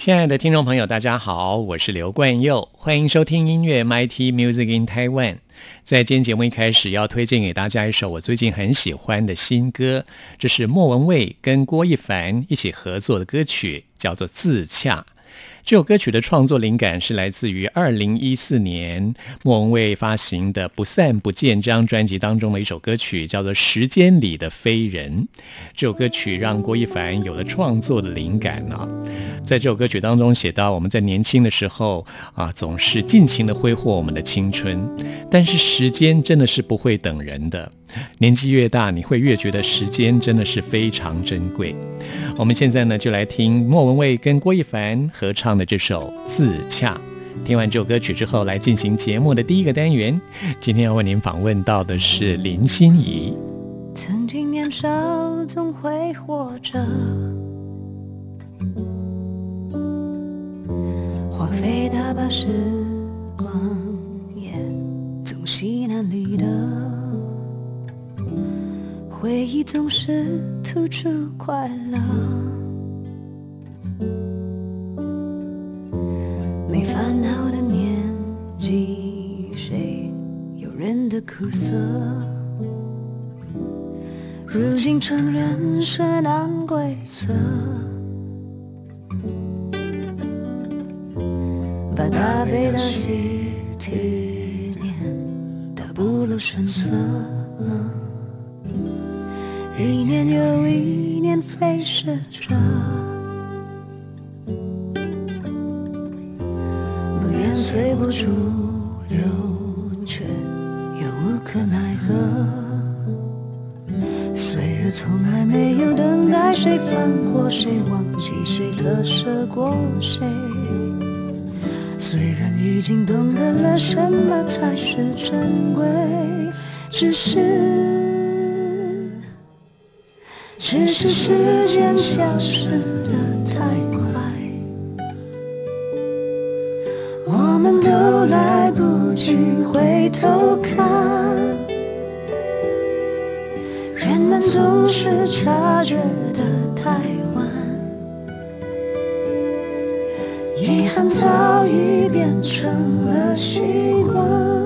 亲爱的听众朋友，大家好，我是刘冠佑，欢迎收听音乐 MIT Music in Taiwan。在今天节目一开始，要推荐给大家一首我最近很喜欢的新歌，这是莫文蔚跟郭一凡一起合作的歌曲，叫做《自洽》。这首歌曲的创作灵感是来自于二零一四年莫文蔚发行的《不散不见》这张专辑当中的一首歌曲，叫做《时间里的飞人》。这首歌曲让郭一凡有了创作的灵感呢。在这首歌曲当中写到，我们在年轻的时候啊，总是尽情的挥霍我们的青春，但是时间真的是不会等人的。年纪越大，你会越觉得时间真的是非常珍贵。我们现在呢，就来听莫文蔚跟郭一凡合唱的这首《自洽》。听完这首歌曲之后，来进行节目的第一个单元。今天要为您访问到的是林心怡。曾经年少总会活着，荒废大把时光，也总稀难离的。回忆总是突出快乐，没烦恼的年纪，谁有人的苦涩？如今承认是难规则，把大悲的喜体念得不露声色。一年又一年飞逝着，不愿随波逐流，却又无可奈何。岁月从来没有等待谁放过谁，忘记谁特舍过谁。虽然已经懂得了什么才是珍贵，只是。只是时间消失的太快，我们都来不及回头看，人们总是察觉的太晚，遗憾早已变成了习惯。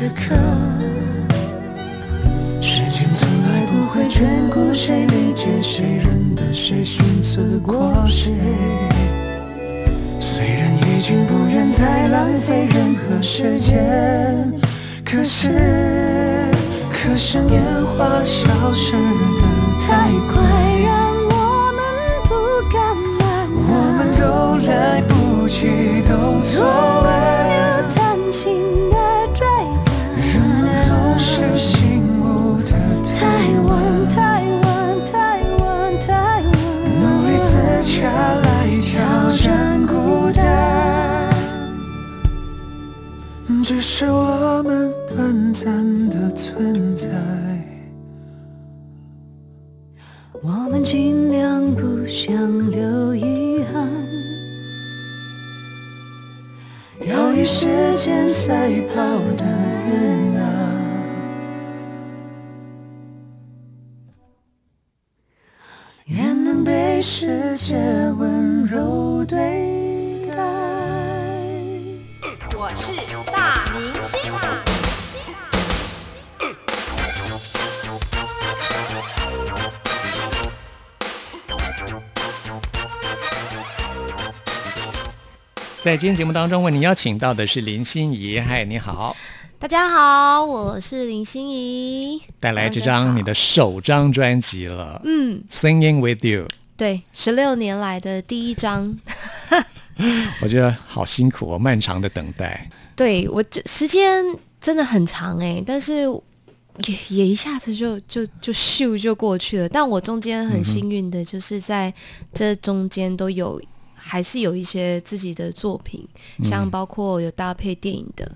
时刻，时间从来不会眷顾谁，理解谁，认得谁，寻思过谁，虽然已经不愿再浪费任何时间，可是可是年华消失的太快，让我们不敢慢，我们都来不及，都错位。是我们短暂的存在。在今天节目当中，为您邀请到的是林心怡。嗨，你好，大家好，我是林心怡，带来这张你的首张专辑了，嗯，《Singing with You》。对，十六年来的第一张，我觉得好辛苦哦，漫长的等待。对我这时间真的很长哎、但是也也一下子就就就咻就过去了。但我中间很幸运的，就是在这中间都有还是有一些自己的作品，像包括有搭配电影的，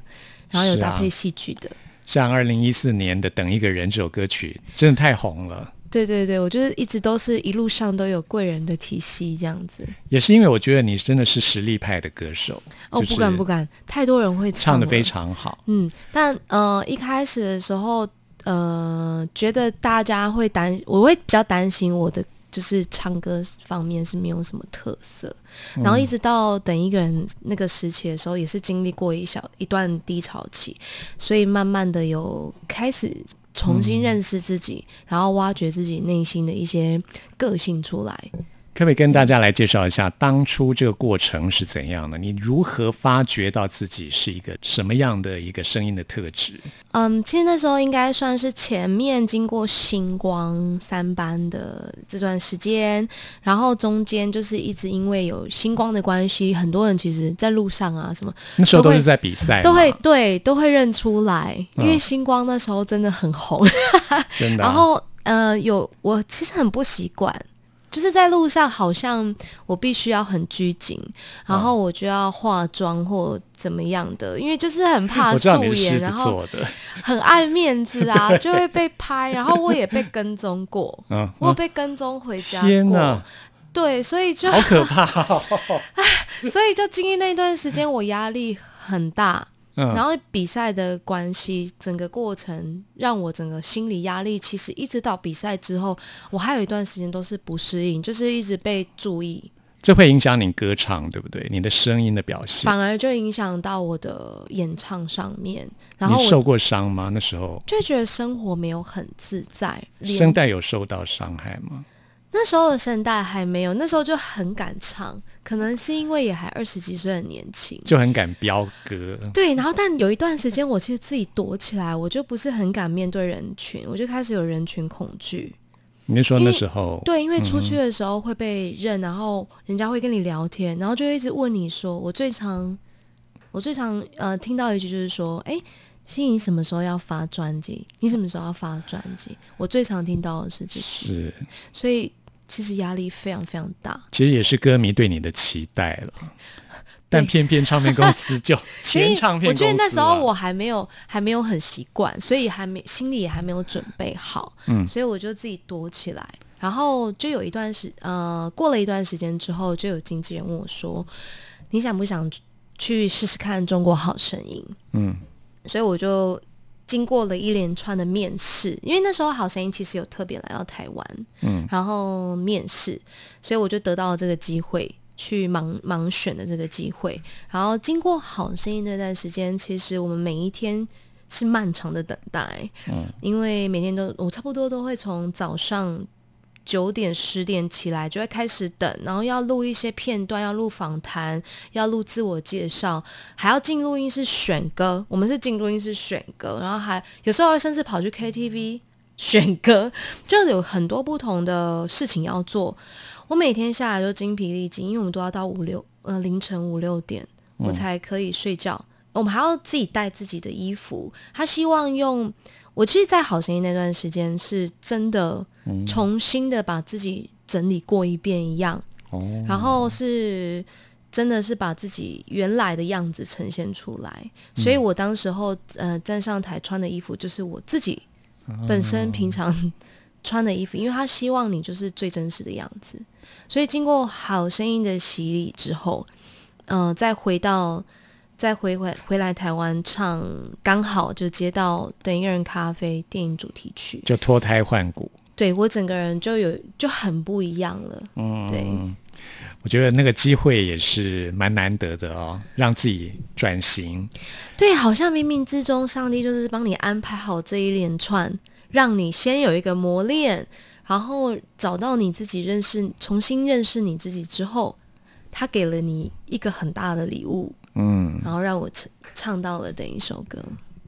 然后有搭配戏剧的。像二零一四年的《等一个人》这首歌曲，真的太红了。对对对，我就是一直都是一路上都有贵人的体系这样子。也是因为我觉得你真的是实力派的歌手，哦，不敢不敢，太多人会了唱的非常好。嗯，但呃一开始的时候，呃，觉得大家会担，我会比较担心我的就是唱歌方面是没有什么特色，然后一直到等一个人那个时期的时候，也是经历过一小一段低潮期，所以慢慢的有开始。重新认识自己，然后挖掘自己内心的一些个性出来。可不可以跟大家来介绍一下当初这个过程是怎样的？你如何发掘到自己是一个什么样的一个声音的特质？嗯，其实那时候应该算是前面经过星光三班的这段时间，然后中间就是一直因为有星光的关系，很多人其实在路上啊什么那时候都是在比赛，都会对都会认出来，因为嗯星光那时候真的很红。真的啊、然后呃，有我其实很不习惯，就是在路上好像我必须要很拘谨，然后我就要化妆或怎么样的，因为就是很怕 素颜，然后，很爱面子啊，就会被拍，然后我也被跟踪过，嗯，我被跟踪回家过。天哪，，对，所以就好可怕、哦！所以就经历那段时间，我压力很大。嗯，然后比赛的关系，整个过程让我整个心理压力，其实一直到比赛之后，我还有一段时间都是不适应，就是一直被注意，这会影响你歌唱，对不对？你的声音的表现。反而就影响到我的演唱上面，然后你受过伤吗？那时候就觉得生活没有很自在，声带有受到伤害吗？那时候的声带还没有，那时候就很敢唱，可能是因为也还二十几岁的年轻。就很敢飙歌，对，然后但有一段时间，我其实自己躲起来，我就不是很敢面对人群，我就开始有人群恐惧。你是说那时候？对，因为出嗯去的时候会被认，然后人家会跟你聊天，然后就会一直问你说，我最常我最常呃听到一句就是说，哎，心怡你什么时候要发专辑？你什么时候要发专辑？我最常听到的是这句，是，所以其实压力非常非常大。其实也是歌迷对你的期待了，但偏偏唱片公司就 所以前唱片我觉公司啊得那时候我还没有还没有很习惯，所以还没心里也还没有准备好，嗯所以我就自己躲起来。然后就有一段时呃，过了一段时间之后，就有经纪人问我说：“你想不想去试试看《中国好声音》？”嗯，所以我就经过了一连串的面试，因为那时候《好声音》其实有特别来到台湾，嗯，然后面试，所以我就得到了这个机会。去盲盲选的这个机会，然后经过《好声音》那段时间，其实我们每一天是漫长的等待，嗯，因为每天都我差不多都会从早上九点十点起来就会开始等，然后要录一些片段，要录访谈，要录自我介绍，还要进录音室选歌。我们是进录音室选歌，然后还有时候甚至跑去 KTV 选歌，就有很多不同的事情要做。我每天下来都精疲力尽，因为我们都要到五六呃凌晨五六点我才可以睡觉。我们还要自己带自己的衣服。他希望用我其实，在好声音那段时间是真的重新的把自己整理过一遍一样，哦，然后是真的是把自己原来的样子呈现出来，所以我当时候呃站上台穿的衣服就是我自己本身平常穿的衣服，因为他希望你就是最真实的样子。所以经过好声音的洗礼之后，嗯、再回到再回回回来台湾唱，刚好就接到《等一个人咖啡》电影主题曲，就脱胎换骨。对我整个人就有就很不一样了。嗯，对，我觉得那个机会也是蛮难得的哦，让自己转型。对，好像冥冥之中，上帝就是帮你安排好这一连串，让你先有一个磨练，然后找到你自己，认识，重新认识你自己之后，他给了你一个很大的礼物，嗯，然后让我唱唱到了等一首歌。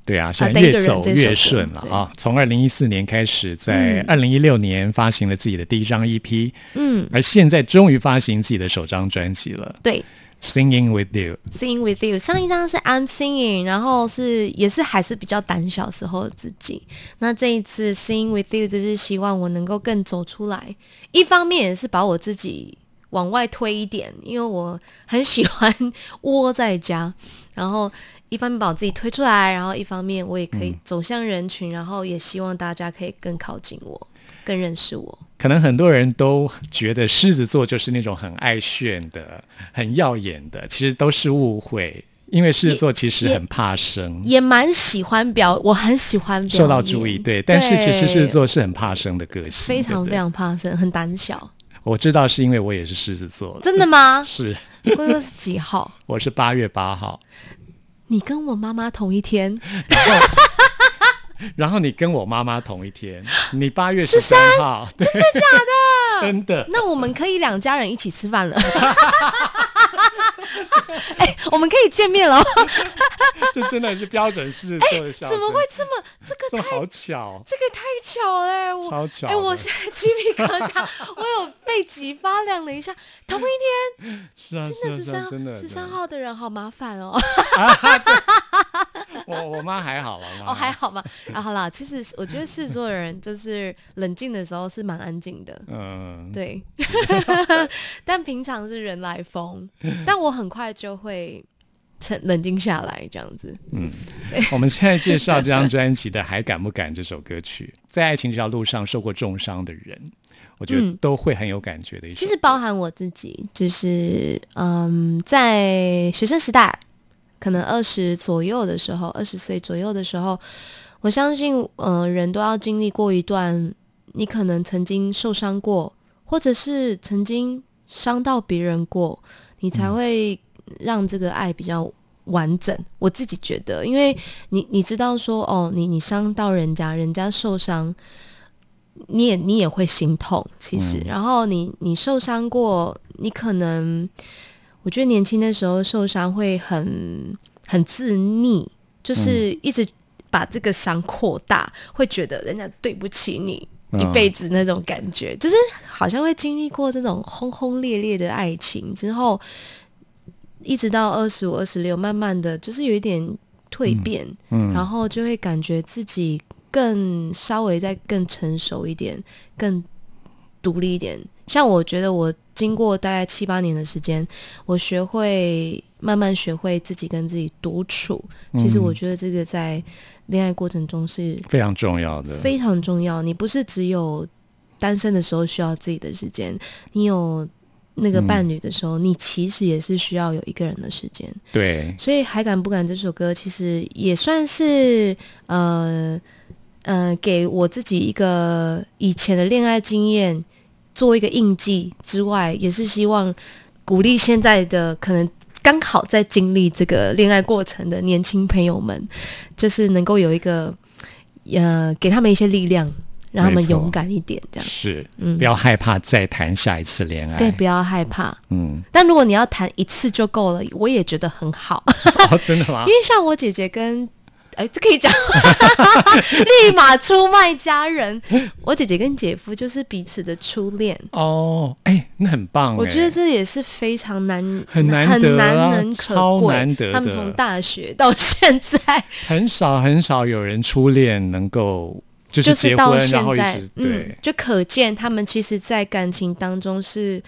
对啊，现在越走越顺了啊！从二零一四年开始，在二零一六年发行了自己的第一张 EP，嗯，而现在终于发行自己的首张专辑了，对《Singing with you, singing with you，上一张是 I'm singing，然后是也是还是比较胆小时候的自己。那这一次 Sing with you 就是希望我能够更走出来，一方面也是把我自己往外推一点，因为我很喜欢窝在家，然后一方面把我自己推出来，然后一方面我也可以走向人群，然后也希望大家可以更靠近我，更认识我。可能很多人都觉得狮子座就是那种很爱炫的、很耀眼的，其实都是误会。因为狮子座其实很怕生，也蛮喜欢表，我很喜欢表受到注意。对，但是其实狮子座是很怕生的个性，非常非。常怕生，很胆小。我知道是因为我也是狮子座，真的吗？是龟哥是几号？我是八月八号，你跟我妈妈同一天，然后你跟我妈妈同一天，你八月十三号，真的假的？真的。那我们可以两家人一起吃饭了。哎、我们可以见面了。这真的是标准狮子座的笑声，怎么会这么？这个这么好巧？这个太巧了、欸，我哎、超巧哎我现在鸡皮疙瘩，我有背脊发凉了一下。同一天，是啊，真的十三是啊是啊，真的十三。号的人好麻烦哦。我我妈还好了，哦，还好吧。啊，好啦，其实我觉得狮子座的人就是冷静的时候是蛮安静的。嗯，对，但平常是人来疯，但我很快就会沉冷静下来，这样子。嗯 我们现在介绍这张专辑的《还敢不敢》这首歌曲，在爱情这条路上受过重伤的人，我觉得嗯都会很有感觉的。其实包含我自己，就是嗯，在学生时代，可能二十左右的时候，二十岁左右的时候，我相信，呃，人都要经历过一段，你可能曾经受伤过，或者是曾经伤到别人过，你才会让这个爱比较完整。我自己觉得，因为你你知道说，哦，你你伤到人家，人家受伤。你也你也会心痛，其实，然后你你受伤过，你可能，我觉得年轻的时候受伤会很很自溺，就是一直把这个伤扩大，会觉得人家对不起你嗯一辈子那种感觉，就是好像会经历过这种轰轰烈烈的爱情之后，一直到二十五、二十六，慢慢的就是有一点蜕变，嗯然后就会感觉自己更稍微再更成熟一点，更独立一点。像我觉得我经过大概七八年的时间，我学会慢慢学会自己跟自己独处。其实我觉得这个在恋爱过程中是非常重要的。非常重要。你不是只有单身的时候需要自己的时间，你有那个伴侣的时候，你其实也是需要有一个人的时间。对，所以《还敢不敢》这首歌其实也算是呃呃给我自己一个以前的恋爱经验做一个印记之外，也是希望鼓励现在的可能刚好在经历这个恋爱过程的年轻朋友们，就是能够有一个呃给他们一些力量，让他们勇敢一点，这样是，嗯不要害怕再谈下一次恋爱。对，不要害怕。嗯，但如果你要谈一次就够了，我也觉得很好。哦，真的吗 因？为像我姐姐跟，哎，这可以讲，立马出卖家人。我姐姐跟姐夫就是彼此的初恋，哦，哎，那很棒哎。我觉得这也是非常难、很难很难能可超贵。难得他们从大学到现在，很少很少有人初恋能够就是就是到结婚，然后一直，嗯对，，就可见他们其实，在感情当中是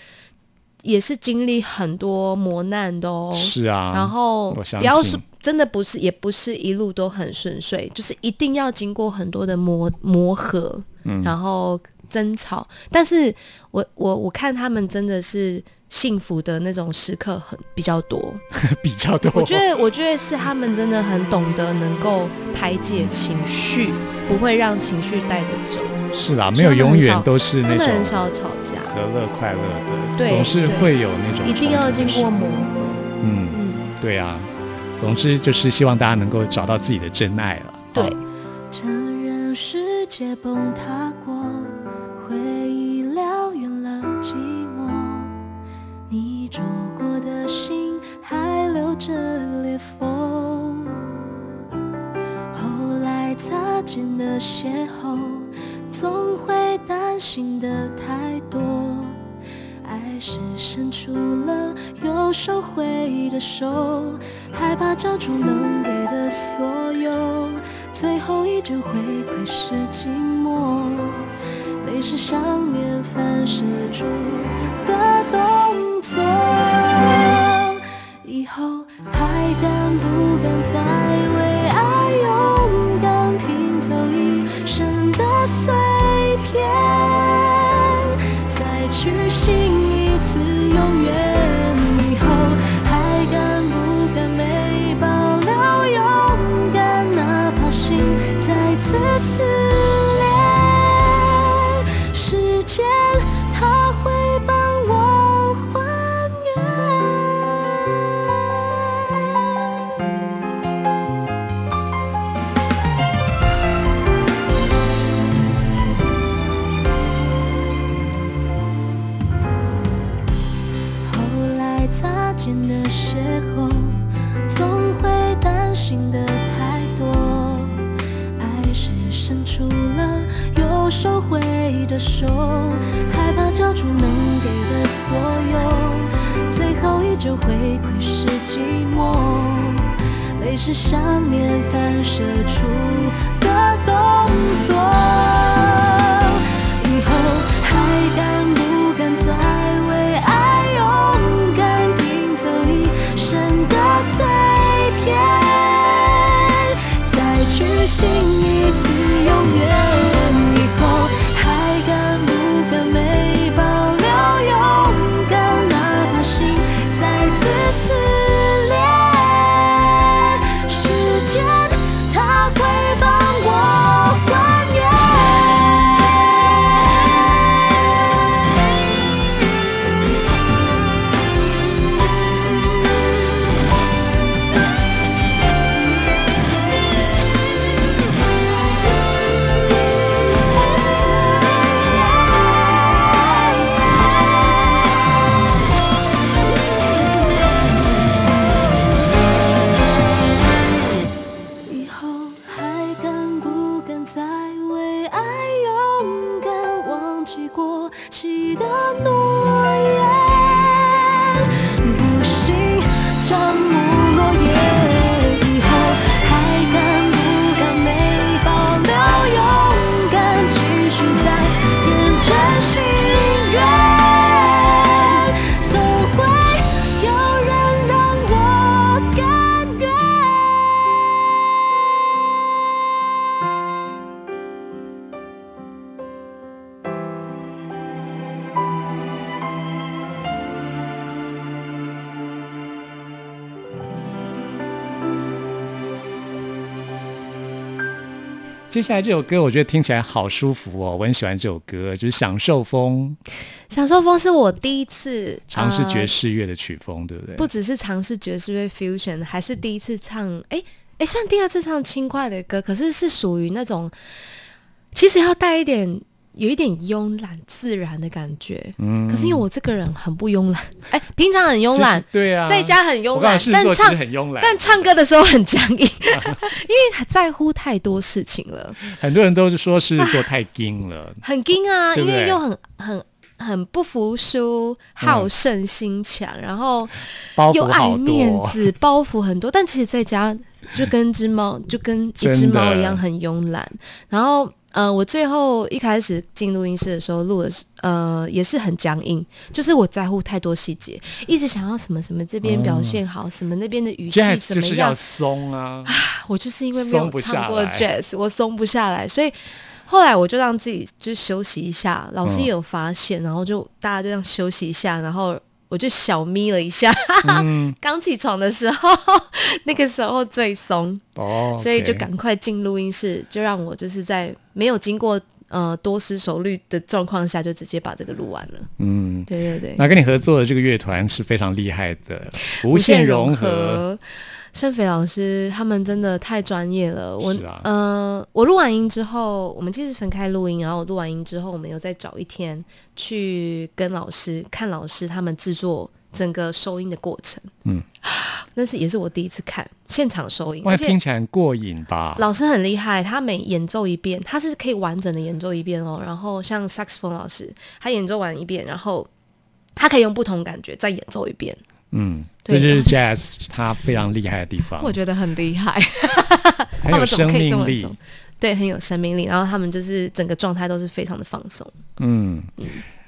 也是经历很多磨难的哦。是啊，然后不要说真的不是，也不是一路都很顺遂，就是一定要经过很多的磨磨合，嗯然后争吵。但是我我我看他们真的是幸福的那种时刻很比较多。比较多。我觉得我觉得是他们真的很懂得能够排解情绪，不会让情绪带着走。是啦，没有永远都是那他们很少吵架，和乐快乐的，对总是会有那种一定要经过磨合。嗯，嗯，对啊。总之就是希望大家能够找到自己的真爱了。对哦。承认世界崩塌过，的邂逅，总会担心的太多。爱是伸出了又收回的手，害怕交出能给的所有，最后依旧回馈是寂寞，泪是想念反射出的动作。以后还敢不敢再为永远，的邂逅，总会担心的太多。爱是伸出了又收回的手，害怕交出能给的所有，最后依旧会窥视寂寞。泪是想念反射出的动作。去信一次永远。接下来这首歌，我觉得听起来好舒服哦，我很喜欢这首歌，就是《享受风享受风是我第一次》，尝试爵呃士乐的曲风，对不对？不只是尝试爵士乐 fusion，还是第一次唱，哎哎，算第二次唱轻快的歌，可是是属于那种，其实要带一点，有一点慵懒自然的感觉。嗯。可是因为我这个人很不慵懒，哎，平常很慵懒，对啊，在家很慵懒，但唱很慵懒，但唱歌的时候很僵硬，因为在乎太多事情了，很多人都是说狮子座太硬了，很硬啊，对不对？因为又很很很不服输，好胜心强，然后又爱面，子，包袱很多。但其实在家就跟只猫，就跟一只猫一样很慵懒。然后呃，我最后一开始进录音室的时候录的是，呃，也是很僵硬，就是我在乎太多细节，一直想要什么什么这边表现好，什么那边的语气怎么就是要样，松啊，我就是因为没有唱过 jazz，我松不下来，所以后来我就让自己就休息一下，老师嗯。也有发现，然后就大家就这样休息一下，然后我就小眯了一下，嗯，刚起床的时候，那个时候最松，哦，所以就赶快进录音室，就让我就是在没有经过呃多思熟虑的状况下，就直接把这个录完了。嗯。对对对，那跟你合作的这个乐团是非常厉害的，无限融合。盛斐老师他们真的太专业了。我嗯啊呃，我录完音之后，我们其实分开录音，然后我录完音之后，我们又再找一天去跟老师看老师他们制作整个收音的过程。嗯，那是也是我第一次看现场收音，听起来很过瘾吧？老师很厉害，他每演奏一遍，他是可以完整的演奏一遍哦。然后像萨克斯风老师，他演奏完一遍，然后他可以用不同感觉再演奏一遍，嗯，这就是 jazz 它非常厉害的地方，我觉得很厉害。很 有他们怎么生命力。？对，很有生命力。然后他们就是整个状态都是非常的放松。嗯，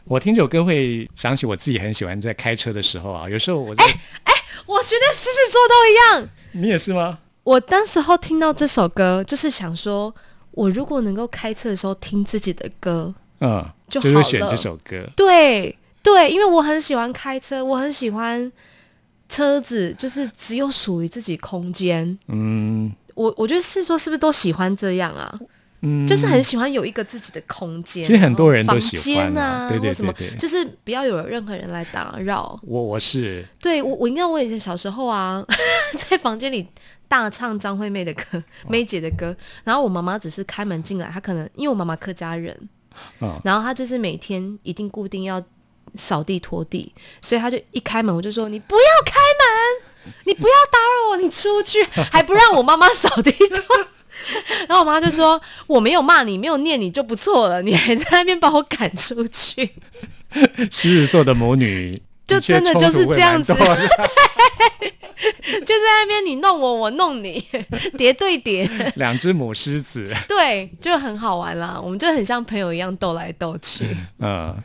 我听这首歌会想起我自己很喜欢在开车的时候啊，有时候我哎哎，我觉得狮子座都一样。你也是吗？我当时候听到这首歌，就是想说，我如果能够开车的时候听自己的歌，嗯，就就是选这首歌。对对，因为我很喜欢开车，我很喜欢车子，就是只有属于自己空间。嗯我我觉得是说是不是都喜欢这样啊？嗯，就是很喜欢有一个自己的空间。其实很多人都喜欢啊，啊对对对对就是不要有任何人来打扰。我我是对我，我应该我以前小时候啊，在房间里大唱张惠妹的歌、梅姐的歌，然后我妈妈只是开门进来，她可能因为我妈妈客家人，啊然后她就是每天一定固定要扫地拖地，所以他就一开门我就说你不要开门，你不要打扰我，你出去，还不让我妈妈扫地拖。然后我妈就说：“我没有骂你，没有念你就不错了，你还在那边把我赶出去。”狮子座的母女，就真的就是这样子蛮多的 就在那边你弄我，我弄你，叠对叠，两只母狮子，对，就很好玩啦。我们就很像朋友一样斗来斗去。嗯，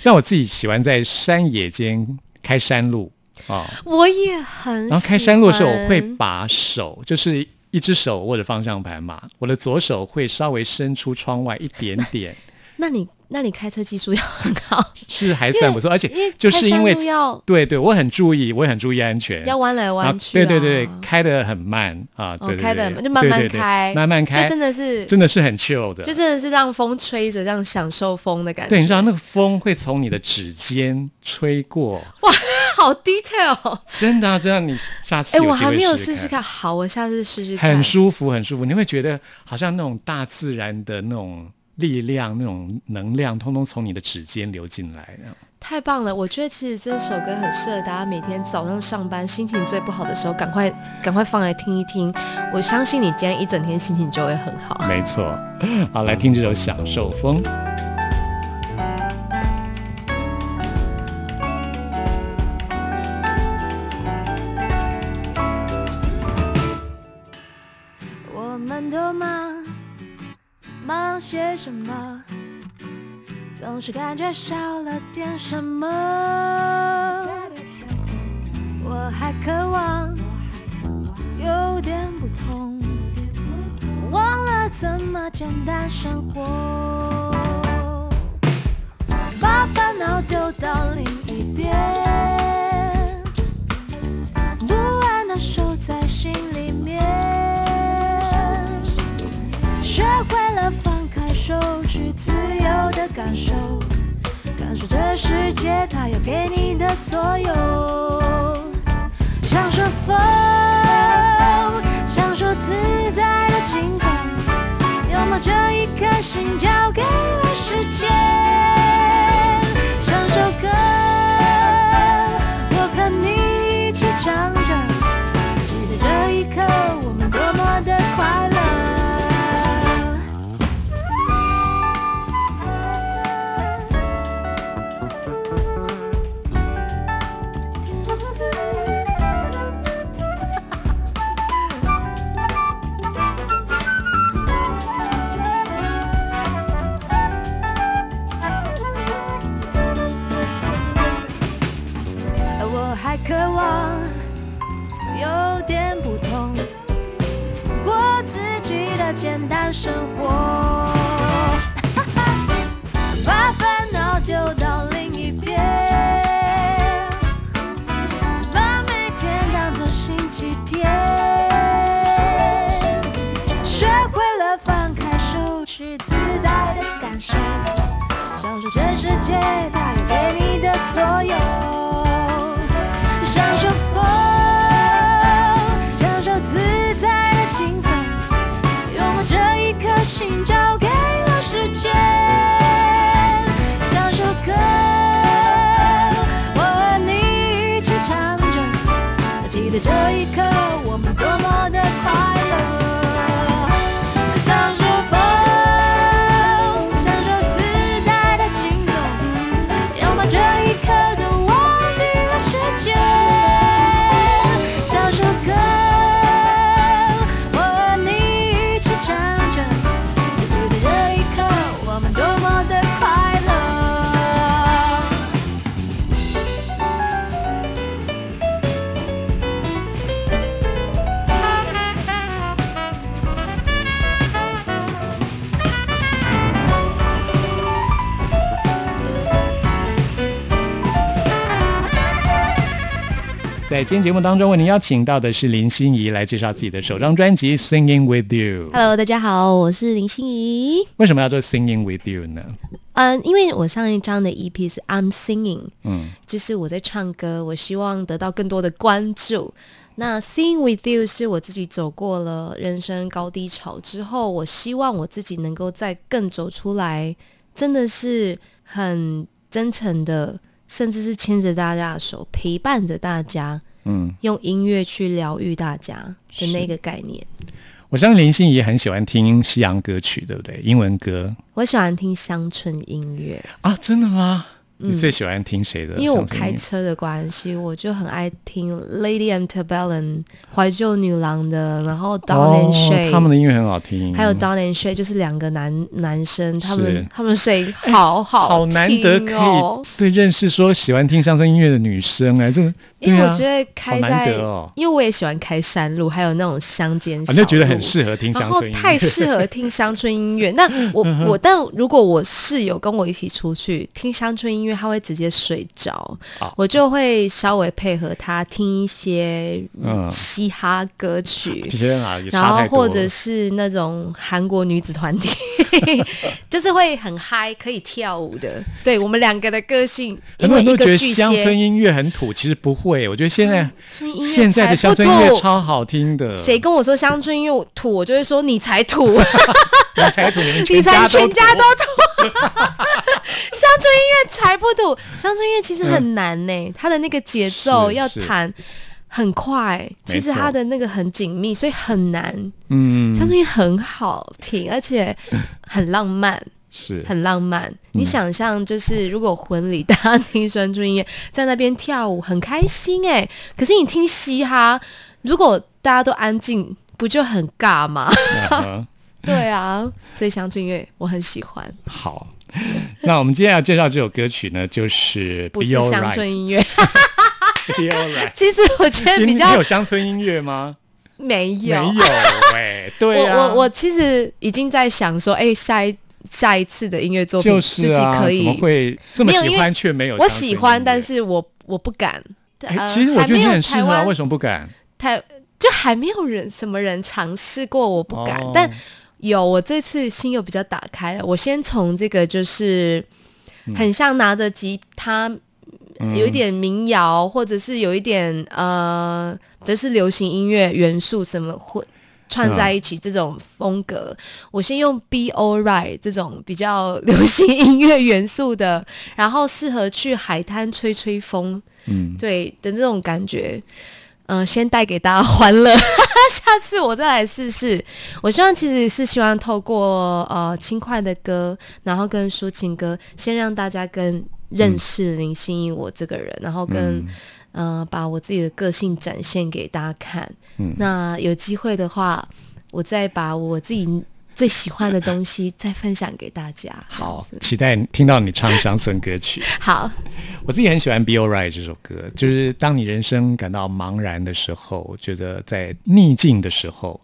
像我自己喜欢在山野间开山路啊，我也很，然后开山路的时候，我会把手就是。一只手握着方向盘嘛，我的左手会稍微伸出窗外一点点，那你那你开车技术 要很好，是还算不错，而且就是因为要对对，我很注意，我也很注意安全，要弯来弯去、啊对对对，开得很慢啊，哦对对对，开得很慢就慢慢开慢慢开，就真的是真的是很 chill 的，就真的是让风吹着，这样享受风的感觉。对，你知道那个风会从你的指尖吹过，哇好 detail 哦。真的、啊，真的，你 下次哎、我还没有试试试看，好，我下次试试看。很舒服，很舒服，你会觉得好像那种大自然的那种力量、那种能量，通通从你的指尖流进来。太棒了！我觉得其实这首歌很适合大家每天早上上班心情最不好的时候，赶快赶快放来听一听。我相信你今天一整天心情就会很好。没错，好，来听这首《享受风》。些什么？总是感觉少了点什么。我还渴望有点不同，忘了怎么简单生活，把烦恼丢到另一边，给你的所有。享受风，享受自在的轻松，拥抱这一颗心交给我在的感受，享受这世界它给你的所有，享受风，在今天节目当中，为您邀请到的是林心怡来介绍自己的首张专辑《Singing with You》。Hello，大家好，我是林心怡。为什么要做《Singing with You》呢？嗯，因为我上一张的 EP 是 I'm Singing，嗯，就是我在唱歌，我希望得到更多的关注。那 Sing with You 是我自己走过了人生高低潮之后，我希望我自己能够再更走出来，真的是很真诚的，甚至是牵着大家的手，陪伴着大家，嗯，用音乐去疗愈大家的那个概念。我相信林心怡很喜欢听西洋歌曲，对不对？英文歌我喜欢听乡村音乐，啊，真的吗？你最喜欢听谁的？因为我开车的关系，我就很爱听 Lady Antebellum 怀旧女郎的，然后 Don 哦 and Shay，、他们的音乐很好听，还有 Don and Shay，就是两个男男生，他们他们声音好好好难得可哦以对认识说喜欢听乡村音乐的女生哎，这个因为我觉得开在，因为我也喜欢开山路，还有那种乡间小路，我就觉得很适合听乡村音乐，太适合听乡村音乐。那我 我，但如果我室友跟我一起出去听乡村音乐，他会直接睡着，好我就会稍微配合他听一些嗯嘻哈歌曲。然后或者是那种韩国女子团体，就是会很嗨，可以跳舞的。对我们两个的个性，很因为一多人都觉得个巨乡村，音乐很土，其实不会。我觉得现在现在的乡村音乐超好听的，谁跟我说乡村音乐土，我就会说你才土。你才土，你才全家都土，乡村音乐才不土。乡村音乐其实很难呢、它的那个节奏要弹很快，其实它的那个很紧密，所以很难。嗯，乡村音乐很好听，而且很浪漫，是很浪漫。嗯你想象就是如果婚礼大家听专注音乐，在那边跳舞很开心哎、可是你听嘻哈，如果大家都安静，不就很尬吗？对啊，所以乡村音乐我很喜欢。好。那我们今天要介绍这首歌曲呢，就是不 Be 是乡村。音乐。其实我觉得比较有乡村音乐吗？没有，没有哎，对啊，我我我其实已经在想说，哎、下一下一次的音乐作品就是自己可以，么会这么喜欢却没有？我喜欢，但。是我我不敢。哎，呃其实我觉得很适合啊，为什么不敢？太就还没有人什么人尝试过，我不敢。哦但有，我这次心又比较打开了。我先从这个就是很像拿着吉他，嗯有一点民谣，或者是有一点呃，就是流行音乐元素什么混串在一起这种风格。我先用 Be All Right 这种比较流行音乐元素的，然后适合去海滩吹吹风，嗯，对的这种感觉。嗯、先带给大家欢乐，下次我再来试试。我希望其实是希望透过呃轻快的歌，然后跟抒情歌，先让大家更认识林心怡我这个人，然后跟嗯、呃把我自己的个性展现给大家看。嗯那有机会的话，我再把我自己最喜欢的东西再分享给大家。好期待听到你唱乡村歌曲。好，我自己很喜欢《Be All Right》这首歌，就是当你人生感到茫然的时候，我觉得在逆境的时候，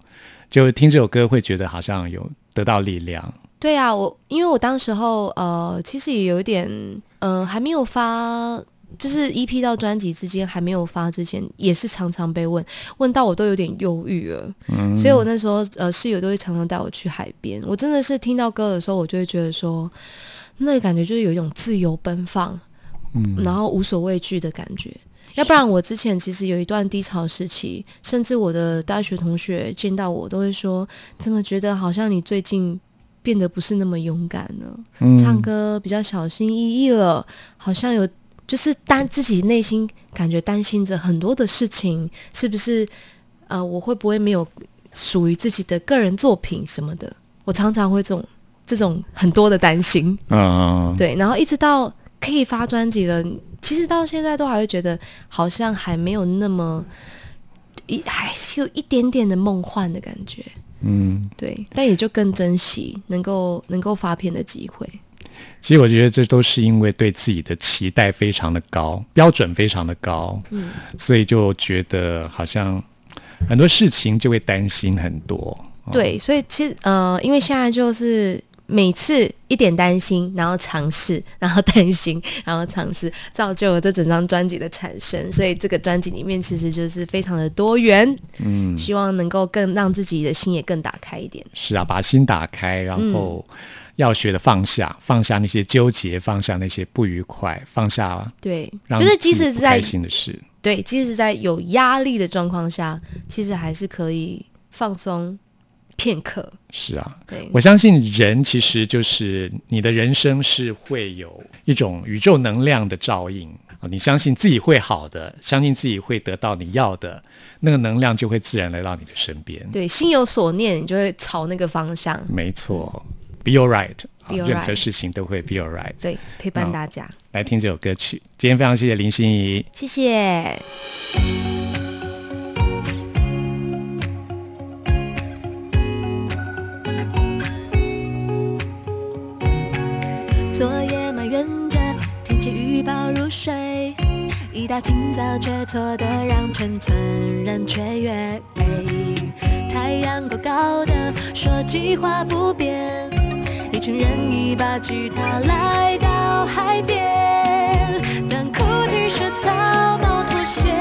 就听这首歌会觉得好像有得到力量。对啊，我因为我当时候呃，其实也有一点呃，还没有发就是 EP 到专辑之间还没有发之前，也是常常被问，问到我都有点忧郁了。嗯所以我那时候呃室友都会常常带我去海边。我真的是听到歌的时候，我就会觉得说，那个感觉就是有一种自由奔放，嗯然后无所畏惧的感觉。要不然我之前其实有一段低潮时期，甚至我的大学同学见到我都会说，怎么觉得好像你最近变得不是那么勇敢了？嗯唱歌比较小心翼翼了，好像有就是担自己内心感觉担心着很多的事情，是不是？呃，我会不会没有属于自己的个人作品什么的？我常常会这种这种很多的担心，嗯，对，然后一直到可以发专辑了，其实到现在都还会觉得好像还没有那么一还是有一点点的梦幻的感觉，嗯，对，但也就更珍惜能够能够发片的机会。其实我觉得这都是因为对自己的期待非常的高，标准非常的高，嗯，所以就觉得好像很多事情就会担心很多。哦，对，所以其实呃，因为现在就是每次一点担心，然后尝试，然后担心，然后尝试，造就了这整张专辑的产生。所以这个专辑里面其实就是非常的多元，嗯，希望能够更让自己的心也更打开一点。是啊，把心打开，然后要学的放下，放下那些纠结，放下那些不愉快，放下对，就是即使是在开心的事。对，即使是在有压力的状况下，其实还是可以放松片刻。是啊，对，我相信人其实就是你的人生是会有一种宇宙能量的照应啊，你相信自己会好的，相信自己会得到你要的，那个能量就会自然来到你的身边。对，心有所念，你就会朝那个方向。没错，Be alright，任何事情都会 be alright。对，陪伴大家，来听这首歌曲，今天非常谢谢林心怡。谢谢。昨夜埋怨着天气预报入睡，一大清早却错的让全村人雀跃。太阳高高的说计划不变，一人一把吉他来到海边，但哭泣是草帽脱线，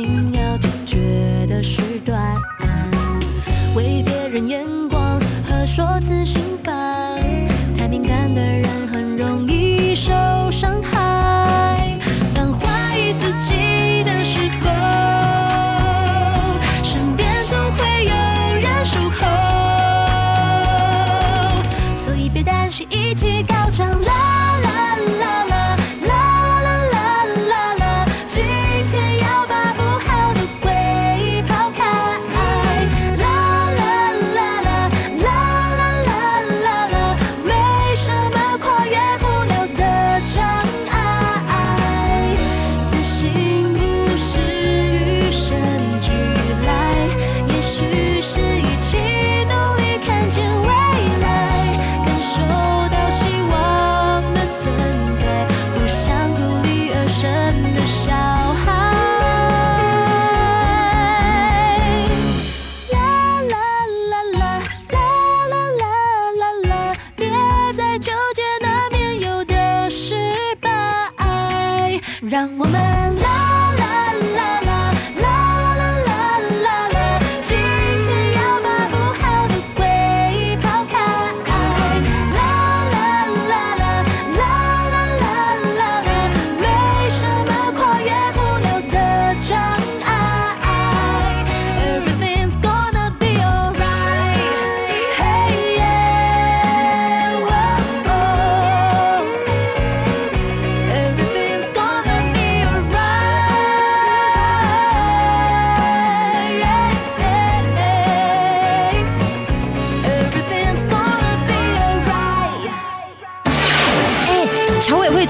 看不清要解决的时段。为别人眼光和说辞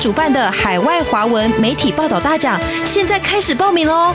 主办的海外华文媒体报道大奖，现在开始报名喽。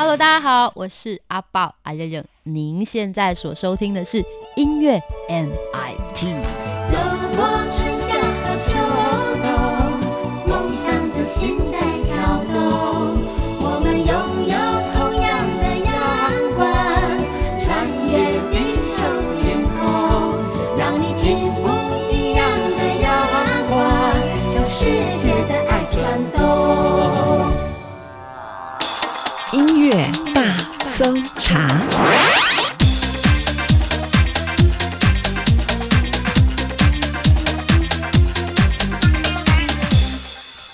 Hello，大家好，我是阿豹阿任任。您现在所收听的是音乐 MIT。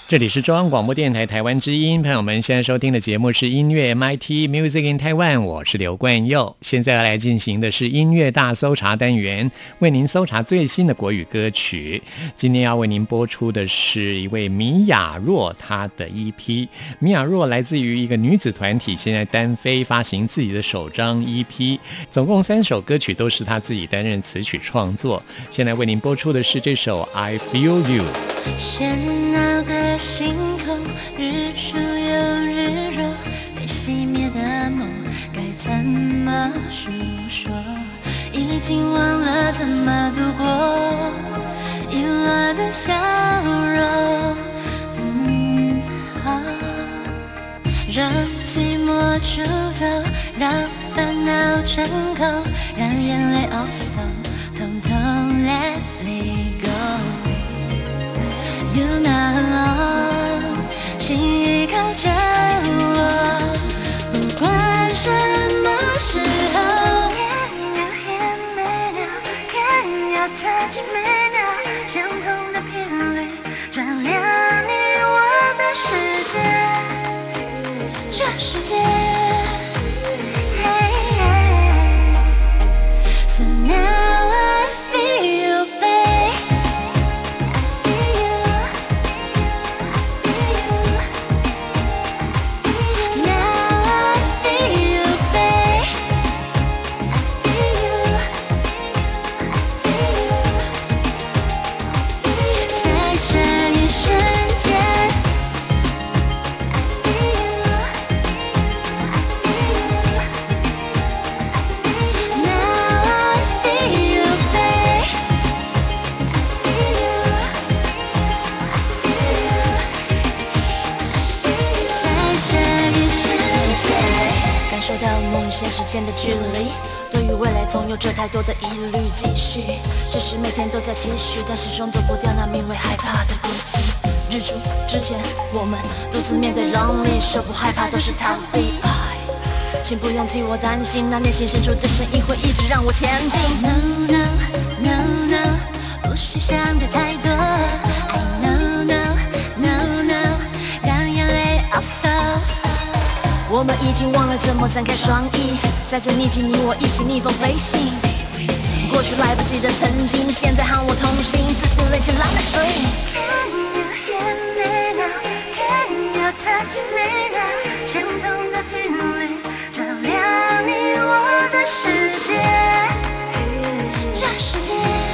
这里是中央广播电台台湾之音，朋友们现在收听的节目是音乐 MIT Music in Taiwan，我是刘冠佑。现在要来进行的是音乐大搜查单元，为您搜查最新的国语歌曲。今天要为您播出的是一位米雅若她的 EP。米雅若来自于一个女子团体，现在单飞发行自己的首张 EP，总共三首歌曲都是她自己担任词曲创作。现在为您播出的是这首《I Feel You》。喧闹的星空，日出又日落，被熄灭的梦该怎么诉说？已经忘了怎么度过，遗落的笑容。嗯啊，让寂寞出走，让烦恼成空，让眼泪 also 始终躲不掉那名为害怕的孤寂。日出之前，我们独自面对 lonely，说不害怕都是逃避。爱，请不用替我担心，那内心深处的声音会一直让我前进。No no no no，不需想的太多。I know no no no，让眼泪 also。我们已经忘了怎么展开双翼，在这逆境，你我一起逆风飞行。过去来不及的曾经，现在和我同行，自信垒起来的 dream。Touch me now? 相同的频率，照亮你我的世界，这世界。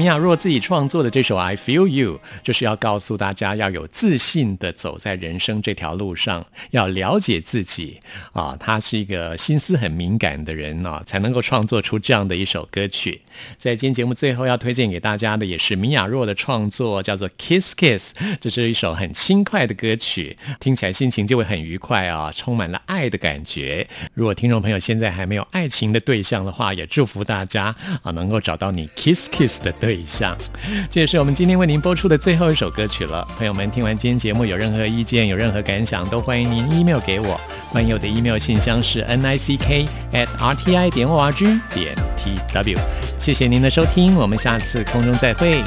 米娅若自己创作的这首《I Feel You》，就是要告诉大家要有自信的走在人生这条路上，要了解自己啊。他是一个心思很敏感的人呢，才能够创作出这样的一首歌曲。在今天节目最后要推荐给大家的，也是米娅若的创作，叫做《Kiss Kiss》，这是一首很轻快的歌曲，听起来心情就会很愉快啊，充满了爱的感觉。如果听众朋友现在还没有爱情的对象的话，也祝福大家啊，能够找到你 Kiss Kiss 的对象。这也是我们今天为您播出的最后一首歌曲了。朋友们，听完今天节目有任何意见、有任何感想，都欢迎您 email 给我。欢迎我的 email 信箱是 n i c k at r t i 点 o r g 点 t w。谢谢您的收听，我们下次空中再会。